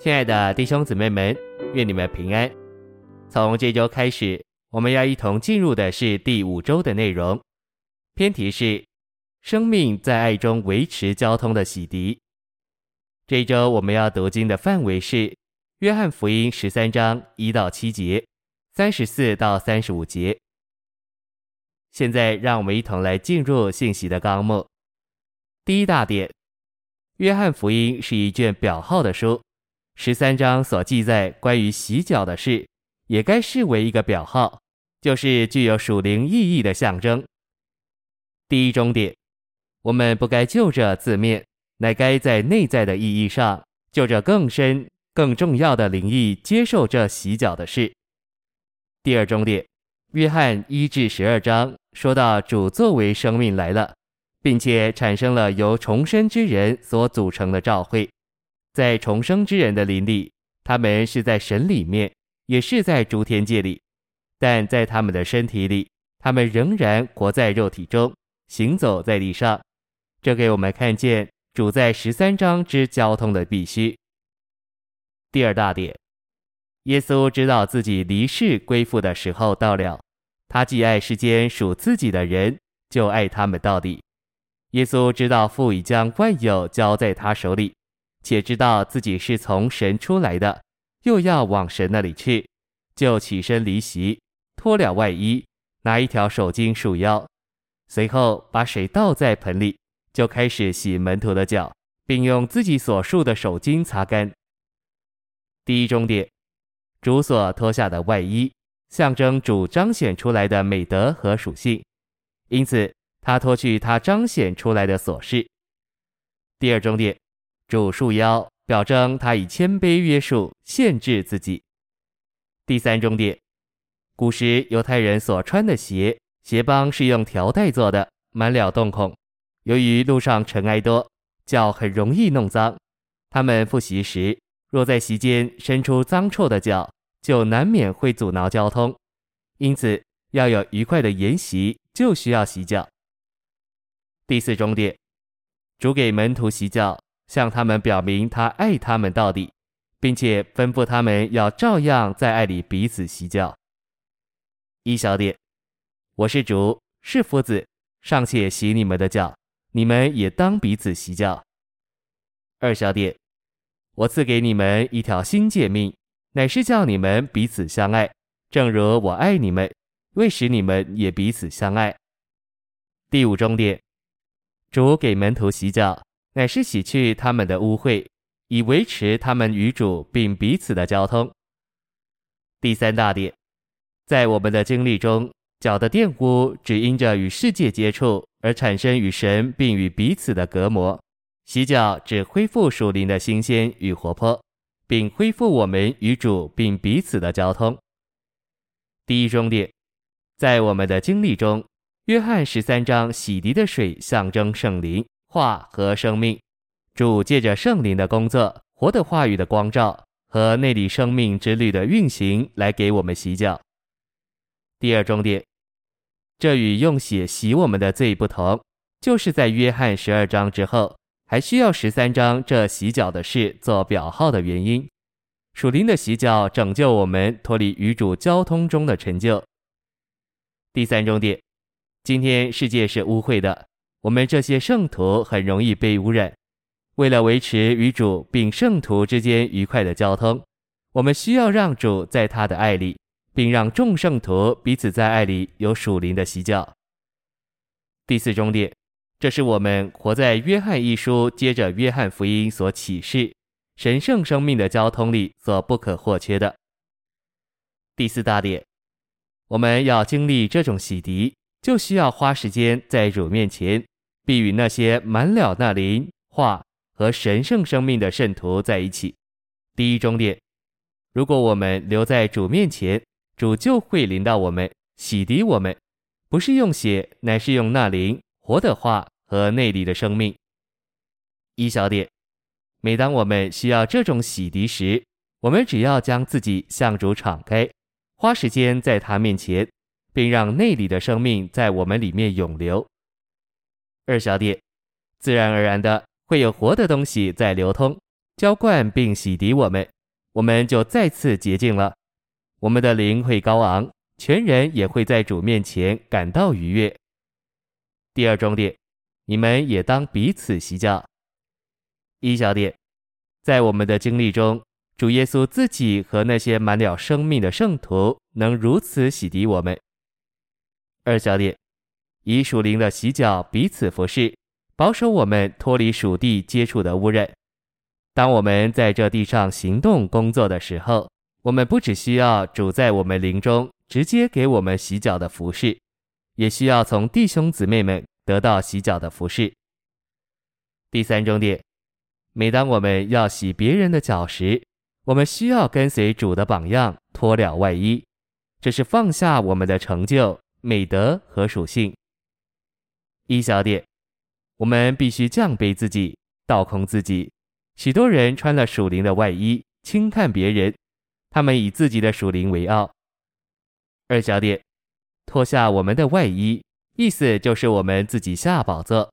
亲爱的弟兄姊妹们，愿你们平安。从这周开始，我们要一同进入的是第五周的内容，篇题是“生命在爱中维持交通的洗涤”。这周我们要读经的范围是《约翰福音》十三章一到七节，三十四到三十五节。现在，让我们一同来进入信息的纲目。第一大点，《约翰福音》是一卷表号的书。十三章所记载关于洗脚的事，也该视为一个表号，就是具有属灵意义的象征。第一重点，我们不该就着字面，乃该在内在的意义上，就着更深、更重要的灵意接受这洗脚的事。第二重点，约翰一至十二章说到主作为生命来了，并且产生了由重生之人所组成的召会。在重生之人的林里，他们是在神里面，也是在诸天界里；但在他们的身体里，他们仍然活在肉体中，行走在地上。这给我们看见主在十三章之交通的必须。第二大点，耶稣知道自己离世归父的时候到了，他既爱世间属自己的人，就爱他们到底。耶稣知道父已将万有交在他手里。且知道自己是从神出来的，又要往神那里去，就起身离席，脱了外衣，拿一条手巾束腰，随后把水倒在盆里，就开始洗门徒的脚，并用自己所束的手巾擦干。第一重点，主所脱下的外衣，象征主彰显出来的美德和属性，因此他脱去他彰显出来的琐事。第二重点。主束腰，表征他以谦卑约束、限制自己。第三重点，古时犹太人所穿的鞋，鞋帮是用条带做的，满了洞孔。由于路上尘埃多，脚很容易弄脏。他们赴席时，若在席间伸出脏臭的脚，就难免会阻挠交通。因此，要有愉快的筵席，就需要洗脚。第四重点，主给门徒洗脚。向他们表明他爱他们到底，并且吩咐他们要照样在爱里彼此洗脚。一小点，我是主，是夫子，尚且洗你们的脚，你们也当彼此洗脚。二小点，我赐给你们一条新诫命，乃是叫你们彼此相爱，正如我爱你们，为使你们也彼此相爱。第五重点，主给门徒洗脚。乃是洗去他们的污秽，以维持他们与主并彼此的交通。第三大点，在我们的经历中，脚的玷污只因着与世界接触而产生与神并与彼此的隔膜。洗脚只恢复属灵的新鲜与活泼，并恢复我们与主并彼此的交通。第一重点，在我们的经历中，约翰十三章洗涤的水象征圣灵。话和生命，主借着圣灵的工作、活的话语的光照和内里生命之律的运行，来给我们洗脚。第二重点，这与用血洗我们的罪不同，就是在约翰十二章之后，还需要十三章这洗脚的事做表号的原因。属灵的洗脚拯救我们脱离与主交通中的陈旧。第三重点，今天世界是污秽的。我们这些圣徒很容易被污染。为了维持与主并圣徒之间愉快的交通，我们需要让主在他的爱里，并让众圣徒彼此在爱里有属灵的洗脚。第四重点，这是我们活在约翰一书接着约翰福音所启示神圣生命的交通里所不可或缺的。第四大点，我们要经历这种洗涤，就需要花时间在主面前。必与那些满了那灵、话和神圣生命的圣徒在一起。第一终点，如果我们留在主面前，主就会临到我们，洗涤我们，不是用血，乃是用那灵、活的话和内里的生命。一小点，每当我们需要这种洗涤时，我们只要将自己向主敞开，花时间在他面前，并让内里的生命在我们里面涌流。二小点，自然而然的会有活的东西在流通，浇灌并洗涤我们，我们就再次洁净了。我们的灵会高昂，全人也会在主面前感到愉悦。第二重点，你们也当彼此洗脚。一小点，在我们的经历中，主耶稣自己和那些满了生命的圣徒能如此洗涤我们。二小点，以属灵的洗脚彼此服侍，保守我们脱离属地接触的污染。当我们在这地上行动工作的时候，我们不只需要主在我们灵中直接给我们洗脚的服侍，也需要从弟兄姊妹们得到洗脚的服侍。第三重点，每当我们要洗别人的脚时，我们需要跟随主的榜样，脱了外衣，这是放下我们的成就、美德和属性。一小点，我们必须降卑自己，倒空自己。许多人穿了属灵的外衣，轻看别人，他们以自己的属灵为傲。二小点，脱下我们的外衣，意思就是我们自己下宝座。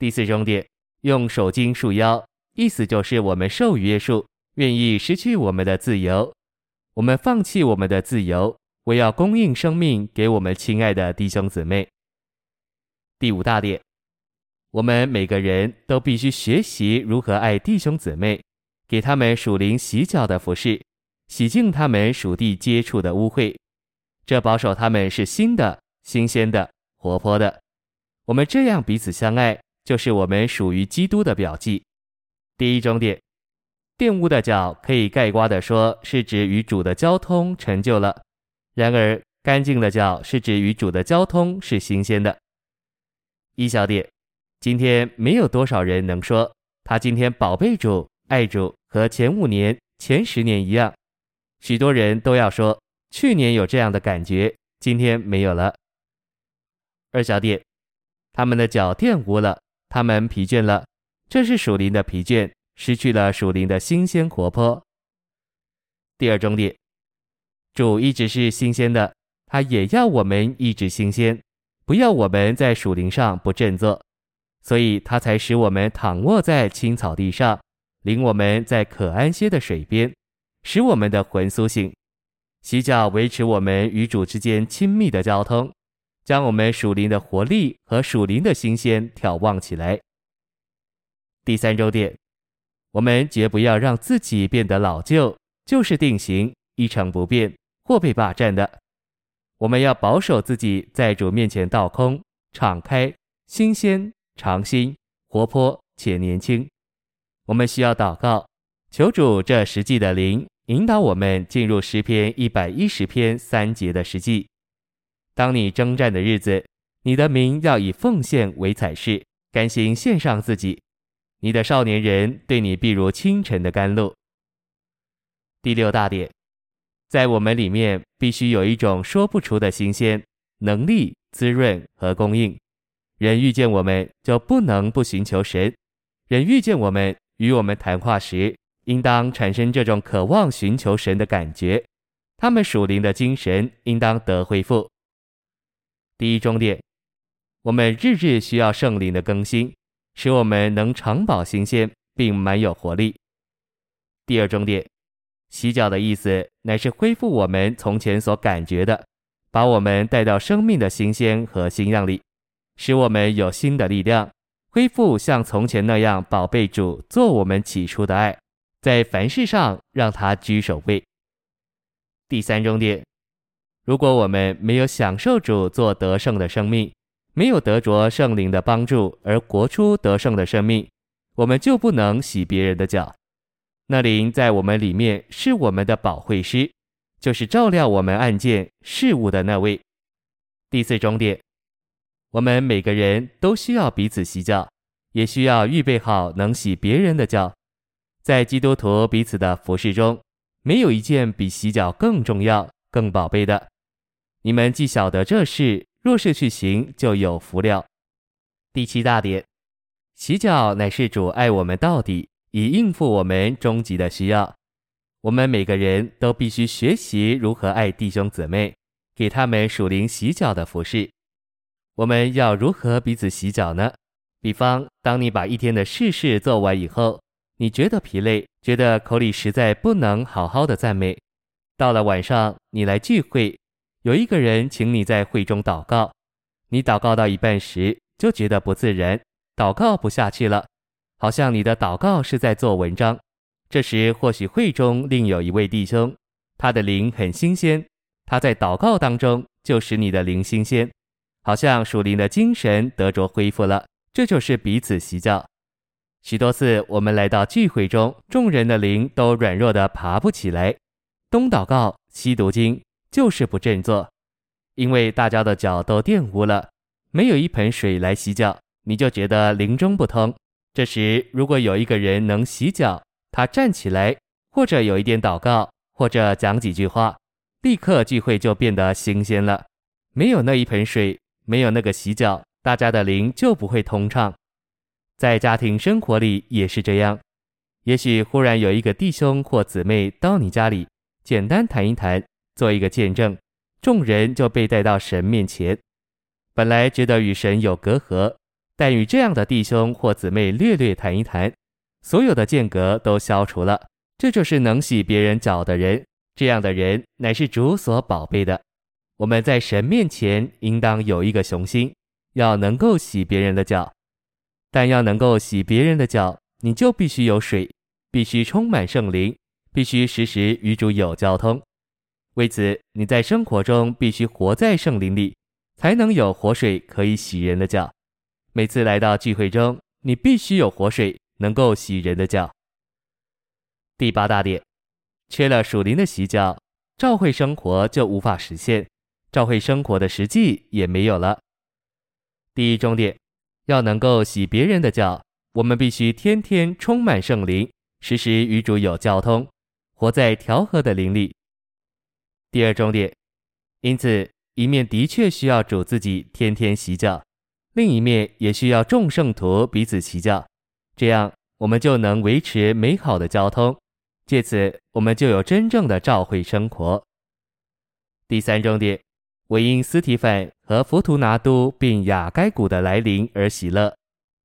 第四重点，用手巾束腰，意思就是我们受约束。愿意失去我们的自由，我们放弃我们的自由，我要供应生命给我们亲爱的弟兄姊妹。第五大点，我们每个人都必须学习如何爱弟兄姊妹，给他们属灵洗脚的服饰，洗净他们属地接触的污秽，这保守他们是新的、新鲜的、活泼的。我们这样彼此相爱，就是我们属于基督的标记。第一重点。玷污的脚可以概括的说，是指与主的交通陈旧了；然而干净的脚是指与主的交通是新鲜的。一小点，今天没有多少人能说他今天宝贝主、爱主和前五年、前十年一样。许多人都要说去年有这样的感觉，今天没有了。二小点，他们的脚玷污了，他们疲倦了，这是属灵的疲倦。失去了属灵的新鲜活泼。第二重点，主一直是新鲜的，他也要我们一直新鲜，不要我们在属灵上不振作，所以他才使我们躺卧在青草地上，领我们在可安歇的水边，使我们的魂苏醒，洗脚维持我们与主之间亲密的交通，将我们属灵的活力和属灵的新鲜眺望起来。第三重点。我们绝不要让自己变得老旧，就是定型，一成不变或被霸占的。我们要保守自己在主面前倒空、敞开、新鲜、长新、活泼且年轻。我们需要祷告，求主这实际的灵引导我们进入诗篇一百一十篇三节的实际。当你征战的日子，你的名要以奉献为彩饰，甘心献上自己。你的少年人对你必如清晨的甘露。第六大点，在我们里面必须有一种说不出的新鲜能力、滋润和供应。人遇见我们就不能不寻求神。人遇见我们与我们谈话时，应当产生这种渴望寻求神的感觉。他们属灵的精神应当得恢复。第一重点，我们日日需要圣灵的更新。使我们能长保新鲜，并满有活力。第二重点，洗脚的意思乃是恢复我们从前所感觉的，把我们带到生命的新鲜和新样里，使我们有新的力量，恢复像从前那样宝贝主做我们起初的爱，在凡事上让他居首位。第三重点，如果我们没有享受主做得胜的生命，没有得着圣灵的帮助而活出得胜的生命，我们就不能洗别人的脚。那灵在我们里面是我们的保惠师，就是照料我们案件事务的那位。第四重点，我们每个人都需要彼此洗脚，也需要预备好能洗别人的脚。在基督徒彼此的服饰中，没有一件比洗脚更重要、更宝贝的。你们既晓得这事。若是去行，就有福了。第七大点，洗脚乃是主爱我们到底，以应付我们终极的需要。我们每个人都必须学习如何爱弟兄姊妹，给他们属灵洗脚的服饰。我们要如何彼此洗脚呢？比方，当你把一天的事事做完以后，你觉得疲累，觉得口里实在不能好好的赞美。到了晚上，你来聚会，有一个人请你在会中祷告，你祷告到一半时就觉得不自然，祷告不下去了，好像你的祷告是在做文章。这时或许会中另有一位弟兄，他的灵很新鲜，他在祷告当中就使你的灵新鲜，好像属灵的精神得着恢复了。这就是彼此洗脚。许多次，我们来到聚会中，众人的灵都软弱的爬不起来，东祷告西读经，就是不振作，因为大家的脚都玷污了，没有一盆水来洗脚，你就觉得灵中不通。这时，如果有一个人能洗脚，他站起来，或者有一点祷告，或者讲几句话，立刻聚会就变得新鲜了。没有那一盆水，没有那个洗脚，大家的灵就不会通畅。在家庭生活里也是这样，也许忽然有一个弟兄或姊妹到你家里，简单谈一谈，做一个见证，众人就被带到神面前。本来觉得与神有隔阂，但与这样的弟兄或姊妹略略谈一谈，所有的间隔都消除了。这就是能洗别人脚的人，这样的人乃是主所宝贝的。我们在神面前应当有一个雄心，要能够洗别人的脚。但要能够洗别人的脚，你就必须有水，必须充满圣灵，必须时时与主有交通。为此，你在生活中必须活在圣灵里，才能有活水可以洗人的脚。每次来到聚会中，你必须有活水能够洗人的脚。第八大点，缺了属灵的洗脚，教会生活就无法实现，教会生活的实际也没有了。第一重点。要能够洗别人的脚，我们必须天天充满圣灵，时时与主有交通，活在调和的灵里。第二重点，因此一面的确需要主自己天天洗脚，另一面也需要众圣徒彼此齐教，这样我们就能维持美好的交通，借此我们就有真正的教会生活。第三重点。我因斯提反和佛图拿都并亚该古的来临而喜乐，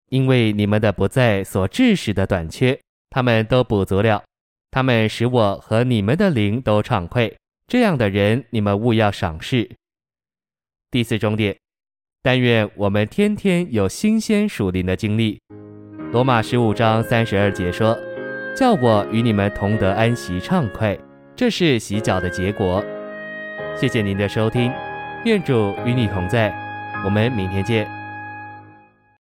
因为你们的不在所致使的短缺，他们都补足了。他们使我和你们的灵都畅快。这样的人，你们务要赏识。第四重点，但愿我们天天有新鲜属灵的经历。罗马十五章三十二节说：“叫我与你们同得安息畅快。”这是洗脚的结果。谢谢您的收听。愿主与你同在，我们明天见。